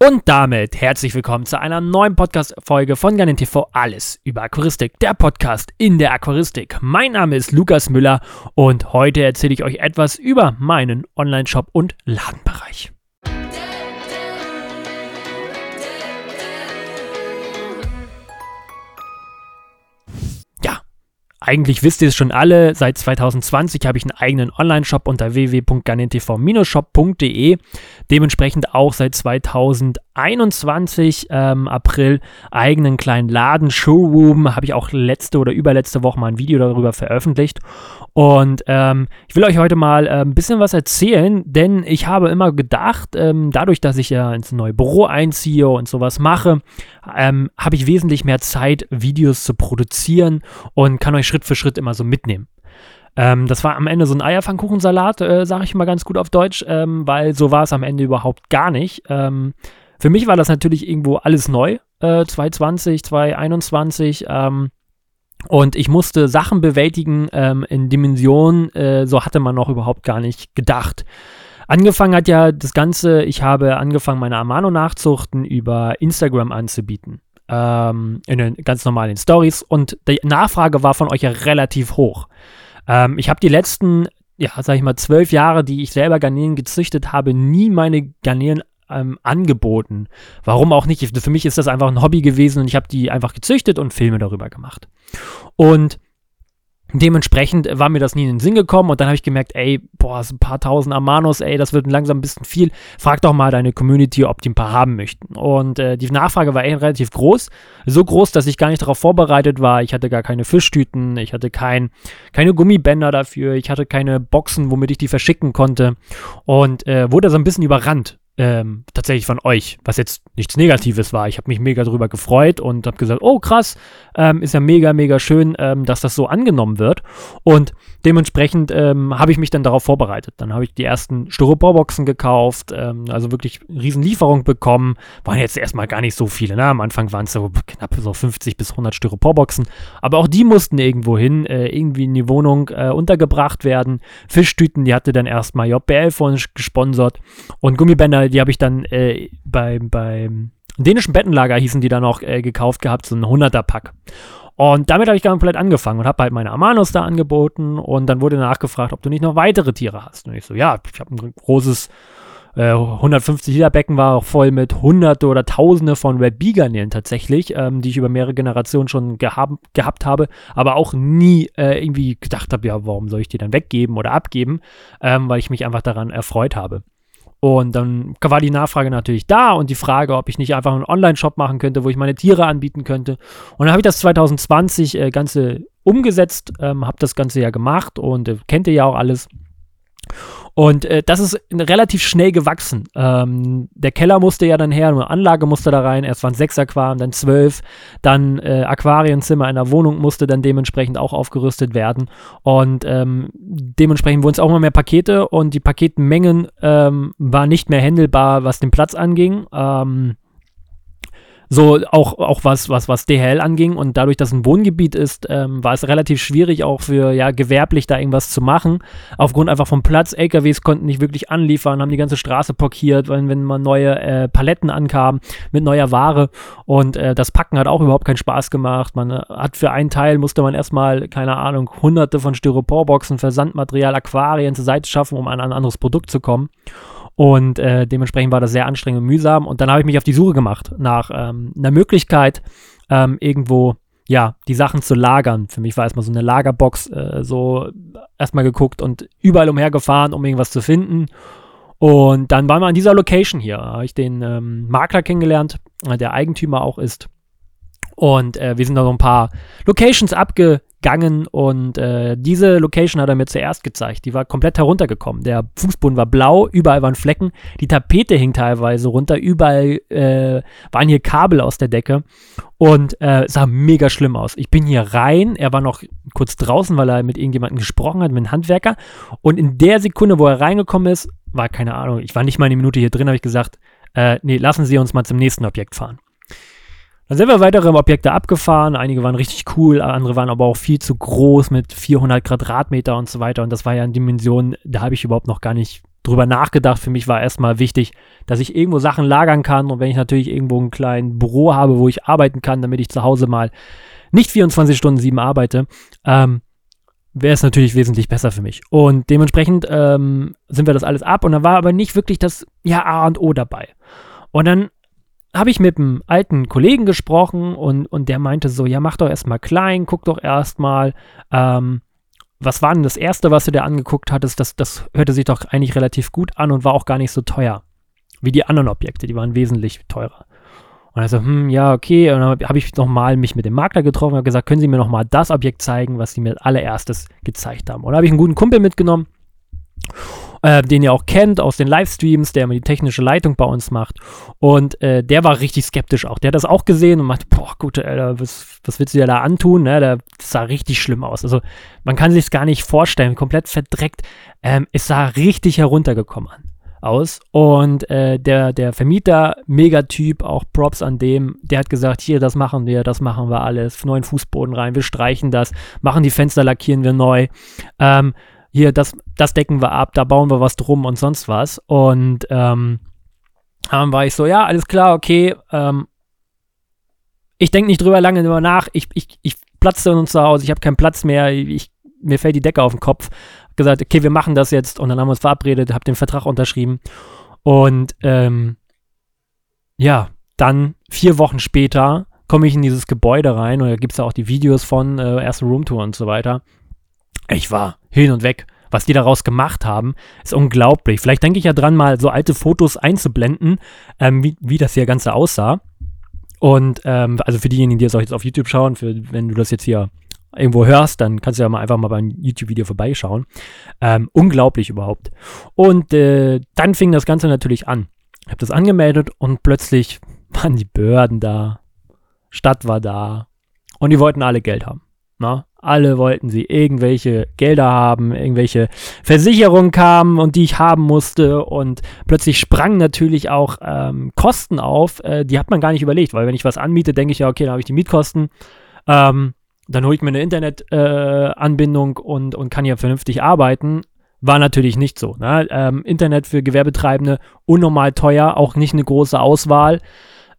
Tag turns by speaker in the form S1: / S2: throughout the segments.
S1: Und damit herzlich willkommen zu einer neuen Podcast-Folge von Garnin TV Alles über Aquaristik, der Podcast in der Aquaristik. Mein Name ist Lukas Müller und heute erzähle ich euch etwas über meinen Online-Shop und Ladenbereich. Eigentlich wisst ihr es schon alle, seit 2020 habe ich einen eigenen Online-Shop unter www.ganentv-shop.de. Dementsprechend auch seit 2021 ähm, April eigenen kleinen Laden, Showroom. Habe ich auch letzte oder überletzte Woche mal ein Video darüber veröffentlicht. Und ähm, ich will euch heute mal äh, ein bisschen was erzählen, denn ich habe immer gedacht, ähm, dadurch, dass ich ja ins neue Büro einziehe und sowas mache, ähm, habe ich wesentlich mehr Zeit, Videos zu produzieren und kann euch Schritt für Schritt immer so mitnehmen. Ähm, das war am Ende so ein Eierpfannkuchensalat, äh, sage ich mal ganz gut auf Deutsch, ähm, weil so war es am Ende überhaupt gar nicht. Ähm, für mich war das natürlich irgendwo alles neu, äh, 2020, 2021. Ähm, und ich musste Sachen bewältigen ähm, in Dimensionen, äh, so hatte man noch überhaupt gar nicht gedacht. Angefangen hat ja das Ganze, ich habe angefangen, meine Amano-Nachzuchten über Instagram anzubieten. Ähm, in den ganz normalen Stories. Und die Nachfrage war von euch ja relativ hoch. Ähm, ich habe die letzten, ja, sag ich mal, zwölf Jahre, die ich selber Garnelen gezüchtet habe, nie meine Garnelen ähm, angeboten. Warum auch nicht? Für mich ist das einfach ein Hobby gewesen und ich habe die einfach gezüchtet und Filme darüber gemacht. Und Dementsprechend war mir das nie in den Sinn gekommen und dann habe ich gemerkt, ey, boah, so ein paar tausend Amanos, ey, das wird langsam ein bisschen viel. Frag doch mal deine Community, ob die ein paar haben möchten. Und äh, die Nachfrage war echt relativ groß. So groß, dass ich gar nicht darauf vorbereitet war. Ich hatte gar keine Fischtüten, ich hatte kein, keine Gummibänder dafür, ich hatte keine Boxen, womit ich die verschicken konnte und äh, wurde so ein bisschen überrannt ähm, tatsächlich von euch, was jetzt nichts Negatives war. Ich habe mich mega darüber gefreut und habe gesagt, oh krass, ähm, ist ja mega, mega schön, ähm, dass das so angenommen wird. Und dementsprechend ähm, habe ich mich dann darauf vorbereitet. Dann habe ich die ersten Styroporboxen gekauft, ähm, also wirklich Riesenlieferung bekommen. Waren jetzt erstmal gar nicht so viele. Ne? Am Anfang waren es so knapp so 50 bis 100 Styroporboxen. Aber auch die mussten irgendwo hin, äh, irgendwie in die Wohnung äh, untergebracht werden. Fischtüten, die hatte dann erstmal JBL von gesponsert. Und Gummibänder, die habe ich dann äh, beim, beim dänischen Bettenlager hießen die dann auch äh, gekauft gehabt, so ein 100er-Pack. Und damit habe ich komplett angefangen und habe halt meine Amanos da angeboten und dann wurde nachgefragt, ob du nicht noch weitere Tiere hast. Und ich so, ja, ich habe ein großes äh, 150 Liter Becken war auch voll mit hunderte oder tausende von Red Bee tatsächlich, ähm, die ich über mehrere Generationen schon gehab, gehabt habe, aber auch nie äh, irgendwie gedacht habe, ja, warum soll ich die dann weggeben oder abgeben, ähm, weil ich mich einfach daran erfreut habe. Und dann war die Nachfrage natürlich da und die Frage, ob ich nicht einfach einen Online-Shop machen könnte, wo ich meine Tiere anbieten könnte. Und dann habe ich das 2020 äh, Ganze umgesetzt, ähm, habe das Ganze ja gemacht und äh, kennt ihr ja auch alles. Und äh, das ist relativ schnell gewachsen. Ähm, der Keller musste ja dann her, eine Anlage musste da rein. Erst waren sechs Aquarien, dann zwölf. Dann äh, Aquarienzimmer in der Wohnung musste dann dementsprechend auch aufgerüstet werden. Und ähm, dementsprechend wurden es auch immer mehr Pakete und die Paketmengen ähm, waren nicht mehr händelbar, was den Platz anging. Ähm, so auch, auch was, was, was DHL anging und dadurch, dass ein Wohngebiet ist, ähm, war es relativ schwierig auch für ja gewerblich da irgendwas zu machen. Aufgrund einfach vom Platz, LKWs konnten nicht wirklich anliefern, haben die ganze Straße blockiert, weil wenn mal neue äh, Paletten ankamen mit neuer Ware und äh, das Packen hat auch überhaupt keinen Spaß gemacht. Man äh, hat für einen Teil musste man erstmal, keine Ahnung, hunderte von Styroporboxen, Versandmaterial, Aquarien zur Seite schaffen, um an ein anderes Produkt zu kommen. Und äh, dementsprechend war das sehr anstrengend und mühsam. Und dann habe ich mich auf die Suche gemacht nach ähm, einer Möglichkeit, ähm, irgendwo ja, die Sachen zu lagern. Für mich war erstmal so eine Lagerbox, äh, so erstmal geguckt und überall umhergefahren, um irgendwas zu finden. Und dann waren wir an dieser Location hier. Da habe ich den ähm, Makler kennengelernt, äh, der Eigentümer auch ist. Und äh, wir sind da so ein paar Locations abge gegangen und äh, diese Location hat er mir zuerst gezeigt. Die war komplett heruntergekommen. Der Fußboden war blau, überall waren Flecken, die Tapete hing teilweise runter, überall äh, waren hier Kabel aus der Decke und äh, sah mega schlimm aus. Ich bin hier rein, er war noch kurz draußen, weil er mit irgendjemandem gesprochen hat, mit einem Handwerker und in der Sekunde, wo er reingekommen ist, war keine Ahnung, ich war nicht mal eine Minute hier drin, habe ich gesagt, äh, nee, lassen Sie uns mal zum nächsten Objekt fahren. Dann sind wir weitere Objekte abgefahren. Einige waren richtig cool, andere waren aber auch viel zu groß mit 400 Quadratmeter und so weiter. Und das war ja eine Dimension, da habe ich überhaupt noch gar nicht drüber nachgedacht. Für mich war erstmal wichtig, dass ich irgendwo Sachen lagern kann und wenn ich natürlich irgendwo ein kleines Büro habe, wo ich arbeiten kann, damit ich zu Hause mal nicht 24 Stunden sieben arbeite, ähm, wäre es natürlich wesentlich besser für mich. Und dementsprechend ähm, sind wir das alles ab und da war aber nicht wirklich das ja A und O dabei. Und dann habe ich mit einem alten Kollegen gesprochen und, und der meinte so, ja, mach doch erstmal klein, guck doch erstmal, ähm, was war denn das Erste, was du dir angeguckt hattest? Das, das hörte sich doch eigentlich relativ gut an und war auch gar nicht so teuer wie die anderen Objekte, die waren wesentlich teurer. Und er so, hm, ja, okay. Und dann habe ich nochmal mich mit dem Makler getroffen und habe gesagt, können Sie mir nochmal das Objekt zeigen, was Sie mir allererstes gezeigt haben. Und da habe ich einen guten Kumpel mitgenommen äh, den ihr auch kennt aus den Livestreams, der immer die technische Leitung bei uns macht. Und äh, der war richtig skeptisch auch. Der hat das auch gesehen und meinte, boah, gut, Alter, was, was willst du dir da antun? Ne? Das sah richtig schlimm aus. Also man kann sich es gar nicht vorstellen, komplett verdreckt. Ähm, es sah richtig heruntergekommen aus. Und äh, der, der Vermieter, Megatyp, auch Props an dem, der hat gesagt, hier, das machen wir, das machen wir alles, neuen Fußboden rein, wir streichen das, machen die Fenster, lackieren wir neu. Ähm, hier, das, das decken wir ab, da bauen wir was drum und sonst was. Und ähm, dann war ich so, ja, alles klar, okay. Ähm, ich denke nicht drüber lange drüber nach. Ich, ich, ich platze uns zu Hause, ich habe keinen Platz mehr, ich, mir fällt die Decke auf den Kopf. Gesagt, okay, wir machen das jetzt. Und dann haben wir uns verabredet, habe den Vertrag unterschrieben. Und ähm, ja, dann vier Wochen später komme ich in dieses Gebäude rein und da gibt es ja auch die Videos von äh, erste Roomtour und so weiter. Ich war hin und weg. Was die daraus gemacht haben, ist unglaublich. Vielleicht denke ich ja dran, mal so alte Fotos einzublenden, ähm, wie, wie das hier Ganze aussah. Und ähm, also für diejenigen, die das auch jetzt auf YouTube schauen, für, wenn du das jetzt hier irgendwo hörst, dann kannst du ja mal einfach mal beim YouTube-Video vorbeischauen. Ähm, unglaublich überhaupt. Und äh, dann fing das Ganze natürlich an. Ich habe das angemeldet und plötzlich waren die Behörden da, Stadt war da und die wollten alle Geld haben. Na? Alle wollten sie irgendwelche Gelder haben, irgendwelche Versicherungen kamen und die ich haben musste. Und plötzlich sprangen natürlich auch ähm, Kosten auf, äh, die hat man gar nicht überlegt, weil wenn ich was anmiete, denke ich ja, okay, dann habe ich die Mietkosten. Ähm, dann hole ich mir eine Internetanbindung äh, und, und kann ja vernünftig arbeiten. War natürlich nicht so. Ne? Ähm, Internet für Gewerbetreibende unnormal teuer, auch nicht eine große Auswahl.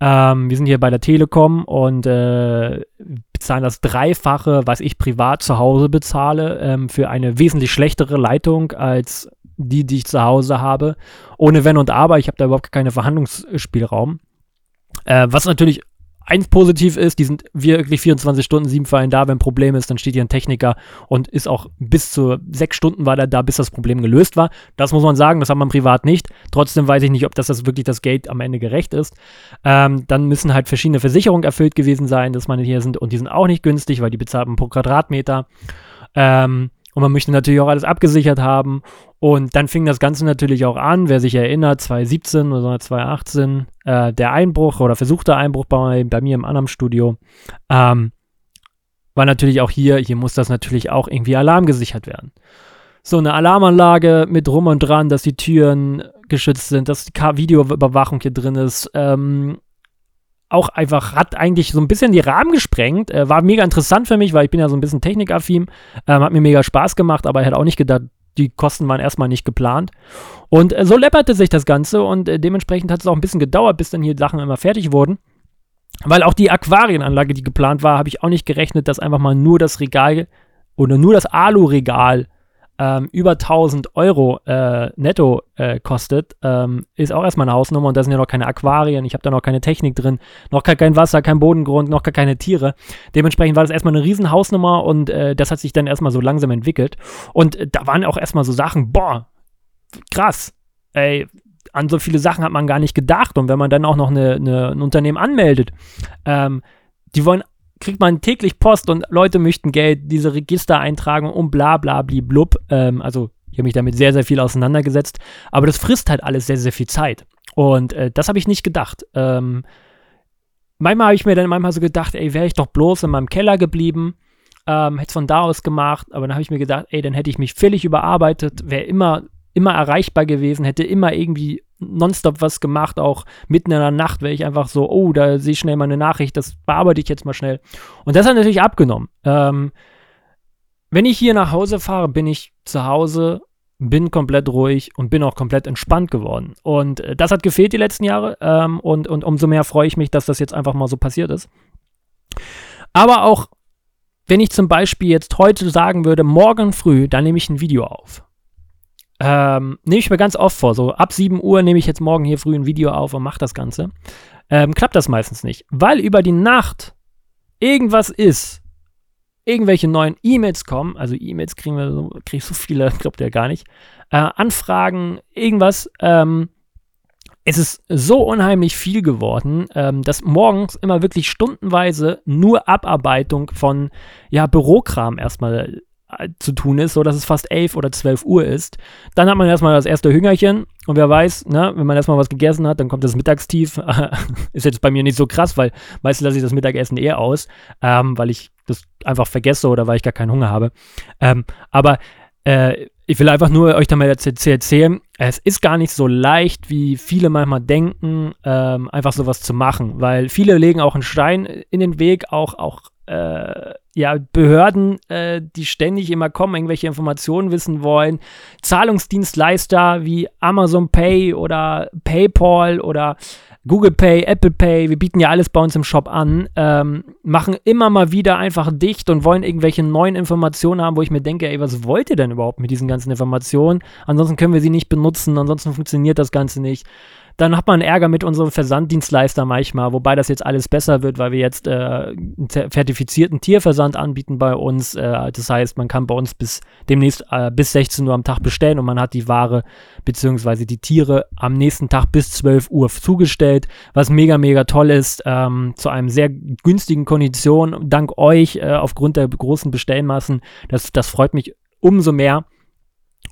S1: Ähm, wir sind hier bei der Telekom und äh, bezahlen das Dreifache, was ich privat zu Hause bezahle, ähm, für eine wesentlich schlechtere Leitung als die, die ich zu Hause habe. Ohne Wenn und Aber. Ich habe da überhaupt keinen Verhandlungsspielraum. Äh, was natürlich eins positiv ist, die sind wirklich 24 Stunden, sieben einen da. Wenn ein Problem ist, dann steht hier ein Techniker und ist auch bis zu sechs Stunden war der da, bis das Problem gelöst war. Das muss man sagen, das hat man privat nicht. Trotzdem weiß ich nicht, ob das, das wirklich das Geld am Ende gerecht ist. Ähm, dann müssen halt verschiedene Versicherungen erfüllt gewesen sein, dass man hier sind und die sind auch nicht günstig, weil die bezahlt man pro Quadratmeter. Ähm, und man möchte natürlich auch alles abgesichert haben. Und dann fing das Ganze natürlich auch an, wer sich erinnert, 2017 oder 2018, äh, der Einbruch oder versuchte Einbruch bei, bei mir im Annam-Studio. Ähm, war natürlich auch hier, hier muss das natürlich auch irgendwie alarmgesichert werden. So eine Alarmanlage mit drum und dran, dass die Türen geschützt sind, dass die Videoüberwachung hier drin ist, ähm, auch einfach, hat eigentlich so ein bisschen die Rahmen gesprengt. Äh, war mega interessant für mich, weil ich bin ja so ein bisschen technikaffin. Ähm, hat mir mega Spaß gemacht, aber ich hätte auch nicht gedacht, die Kosten waren erstmal nicht geplant. Und äh, so läpperte sich das Ganze und äh, dementsprechend hat es auch ein bisschen gedauert, bis dann hier Sachen immer fertig wurden. Weil auch die Aquarienanlage, die geplant war, habe ich auch nicht gerechnet, dass einfach mal nur das Regal oder nur das Alu-Regal ähm, über 1000 Euro äh, netto äh, kostet, ähm, ist auch erstmal eine Hausnummer und da sind ja noch keine Aquarien, ich habe da noch keine Technik drin, noch gar kein Wasser, kein Bodengrund, noch gar keine Tiere. Dementsprechend war das erstmal eine riesen Hausnummer und äh, das hat sich dann erstmal so langsam entwickelt. Und äh, da waren auch erstmal so Sachen, boah, krass, ey, an so viele Sachen hat man gar nicht gedacht. Und wenn man dann auch noch eine, eine, ein Unternehmen anmeldet, ähm, die wollen kriegt man täglich Post und Leute möchten Geld, diese Register eintragen und bla bla blub. Ähm, also ich habe mich damit sehr, sehr viel auseinandergesetzt. Aber das frisst halt alles sehr, sehr viel Zeit. Und äh, das habe ich nicht gedacht. Ähm, manchmal habe ich mir dann manchmal so gedacht, ey, wäre ich doch bloß in meinem Keller geblieben, ähm, hätte es von da aus gemacht. Aber dann habe ich mir gedacht, ey, dann hätte ich mich völlig überarbeitet, wäre immer, immer erreichbar gewesen, hätte immer irgendwie nonstop was gemacht, auch mitten in der Nacht wäre ich einfach so, oh, da sehe ich schnell mal eine Nachricht, das bearbeite ich jetzt mal schnell. Und das hat natürlich abgenommen. Ähm, wenn ich hier nach Hause fahre, bin ich zu Hause bin komplett ruhig und bin auch komplett entspannt geworden. Und äh, das hat gefehlt die letzten Jahre. Ähm, und, und umso mehr freue ich mich, dass das jetzt einfach mal so passiert ist. Aber auch, wenn ich zum Beispiel jetzt heute sagen würde, morgen früh, dann nehme ich ein Video auf. Ähm, nehme ich mir ganz oft vor. So ab 7 Uhr nehme ich jetzt morgen hier früh ein Video auf und mache das Ganze. Ähm, klappt das meistens nicht. Weil über die Nacht irgendwas ist, irgendwelche neuen E-Mails kommen, also E-Mails kriegen wir so, krieg so viele, glaubt ihr gar nicht, äh, Anfragen, irgendwas, ähm, es ist so unheimlich viel geworden, ähm, dass morgens immer wirklich stundenweise nur Abarbeitung von ja, Bürokram erstmal zu tun ist, so dass es fast 11 oder 12 Uhr ist. Dann hat man erstmal das erste Hüngerchen und wer weiß, ne, wenn man erstmal was gegessen hat, dann kommt das Mittagstief. ist jetzt bei mir nicht so krass, weil meistens lasse ich das Mittagessen eher aus, ähm, weil ich das einfach vergesse oder weil ich gar keinen Hunger habe. Ähm, aber äh, ich will einfach nur euch damit erzählen, es ist gar nicht so leicht, wie viele manchmal denken, ähm, einfach sowas zu machen, weil viele legen auch einen Stein in den Weg, auch, auch äh, ja, Behörden, äh, die ständig immer kommen, irgendwelche Informationen wissen wollen, Zahlungsdienstleister wie Amazon Pay oder PayPal oder Google Pay, Apple Pay, wir bieten ja alles bei uns im Shop an, ähm, machen immer mal wieder einfach dicht und wollen irgendwelche neuen Informationen haben, wo ich mir denke, ey, was wollt ihr denn überhaupt mit diesen ganzen Informationen? Ansonsten können wir sie nicht benutzen, ansonsten funktioniert das Ganze nicht. Dann hat man Ärger mit unserem Versanddienstleister manchmal, wobei das jetzt alles besser wird, weil wir jetzt äh, einen zertifizierten Tierversand anbieten bei uns. Äh, das heißt, man kann bei uns bis demnächst äh, bis 16 Uhr am Tag bestellen und man hat die Ware bzw. die Tiere am nächsten Tag bis 12 Uhr zugestellt, was mega, mega toll ist, ähm, zu einem sehr günstigen Kondition. Dank euch äh, aufgrund der großen Bestellmassen. Das, das freut mich umso mehr.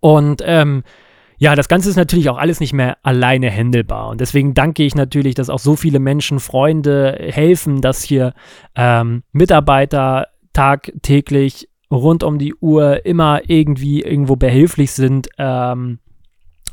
S1: Und ähm, ja, das Ganze ist natürlich auch alles nicht mehr alleine händelbar. Und deswegen danke ich natürlich, dass auch so viele Menschen, Freunde helfen, dass hier ähm, Mitarbeiter tagtäglich rund um die Uhr immer irgendwie irgendwo behilflich sind. Ähm,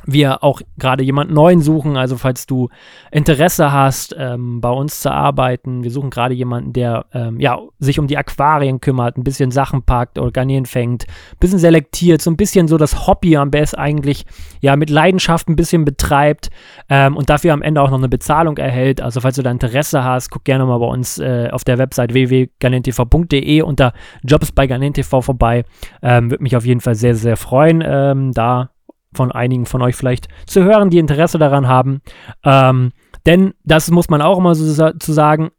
S1: wir auch gerade jemanden neuen suchen. Also falls du Interesse hast, ähm, bei uns zu arbeiten, wir suchen gerade jemanden, der ähm, ja, sich um die Aquarien kümmert, ein bisschen Sachen packt, Organien fängt, ein bisschen selektiert, so ein bisschen so das Hobby am besten eigentlich ja mit Leidenschaft ein bisschen betreibt ähm, und dafür am Ende auch noch eine Bezahlung erhält. Also falls du da Interesse hast, guck gerne mal bei uns äh, auf der Website www.ganentv.de unter Jobs bei GanenTV vorbei. Ähm, Würde mich auf jeden Fall sehr, sehr freuen, ähm, da von einigen von euch vielleicht zu hören, die Interesse daran haben. Ähm, denn das muss man auch immer so zu sagen,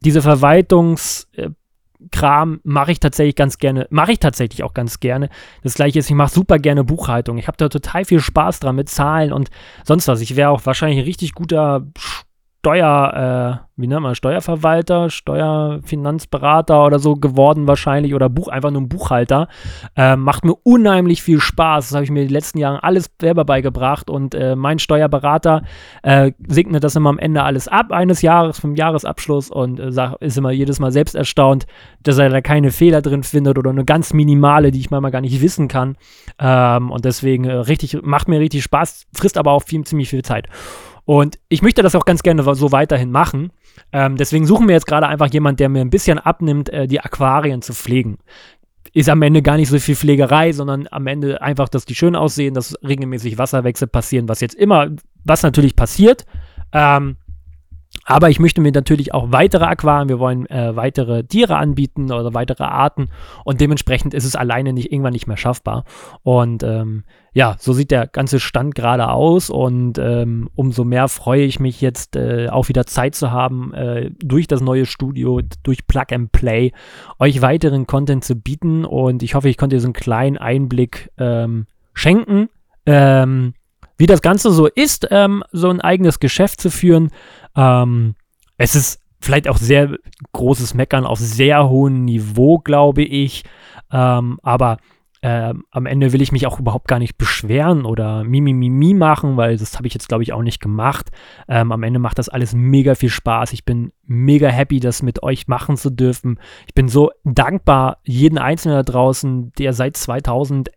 S1: diese Verwaltungskram mache ich tatsächlich ganz gerne, mache ich tatsächlich auch ganz gerne. Das gleiche ist, ich mache super gerne Buchhaltung. Ich habe da total viel Spaß dran mit Zahlen und sonst was. Ich wäre auch wahrscheinlich ein richtig guter Steuer, äh, wie nennt man, Steuerverwalter, Steuerfinanzberater oder so geworden wahrscheinlich oder Buch, einfach nur ein Buchhalter. Äh, macht mir unheimlich viel Spaß. Das habe ich mir die letzten Jahre alles selber beigebracht und äh, mein Steuerberater äh, segnet das immer am Ende alles ab eines Jahres, vom Jahresabschluss und äh, sag, ist immer jedes Mal selbst erstaunt, dass er da keine Fehler drin findet oder eine ganz minimale, die ich manchmal gar nicht wissen kann. Ähm, und deswegen äh, richtig, macht mir richtig Spaß, frisst aber auch viel, ziemlich viel Zeit. Und ich möchte das auch ganz gerne so weiterhin machen. Ähm, deswegen suchen wir jetzt gerade einfach jemanden, der mir ein bisschen abnimmt, äh, die Aquarien zu pflegen. Ist am Ende gar nicht so viel Pflegerei, sondern am Ende einfach, dass die schön aussehen, dass regelmäßig Wasserwechsel passieren, was jetzt immer, was natürlich passiert. Ähm, aber ich möchte mir natürlich auch weitere Aquarien, wir wollen äh, weitere Tiere anbieten oder weitere Arten und dementsprechend ist es alleine nicht irgendwann nicht mehr schaffbar. Und ähm, ja, so sieht der ganze Stand gerade aus und ähm, umso mehr freue ich mich jetzt äh, auch wieder Zeit zu haben, äh, durch das neue Studio, durch Plug and Play, euch weiteren Content zu bieten und ich hoffe, ich konnte dir so einen kleinen Einblick ähm, schenken. Ähm, wie das Ganze so ist, ähm, so ein eigenes Geschäft zu führen. Ähm, es ist vielleicht auch sehr großes Meckern auf sehr hohem Niveau, glaube ich. Ähm, aber ähm, am Ende will ich mich auch überhaupt gar nicht beschweren oder mimimimi machen, weil das habe ich jetzt, glaube ich, auch nicht gemacht. Ähm, am Ende macht das alles mega viel Spaß. Ich bin mega happy, das mit euch machen zu dürfen. Ich bin so dankbar, jeden Einzelnen da draußen, der seit 2011,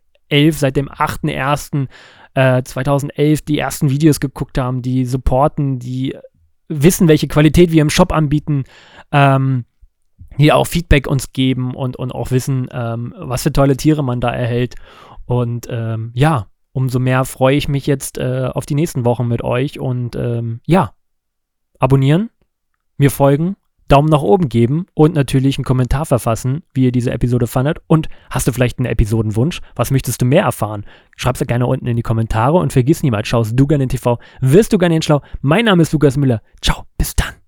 S1: seit dem 8.1 äh, 2011 die ersten Videos geguckt haben, die supporten, die wissen, welche Qualität wir im Shop anbieten, ähm, hier auch Feedback uns geben und, und auch wissen, ähm, was für tolle Tiere man da erhält. Und ähm, ja, umso mehr freue ich mich jetzt äh, auf die nächsten Wochen mit euch und ähm, ja, abonnieren, mir folgen, Daumen nach oben geben und natürlich einen Kommentar verfassen, wie ihr diese Episode fandet. Und hast du vielleicht einen Episodenwunsch? Was möchtest du mehr erfahren? Schreib's dir gerne unten in die Kommentare und vergiss niemals, schaust du gerne in TV, wirst du gerne in Schlau. Mein Name ist Lukas Müller. Ciao, bis dann.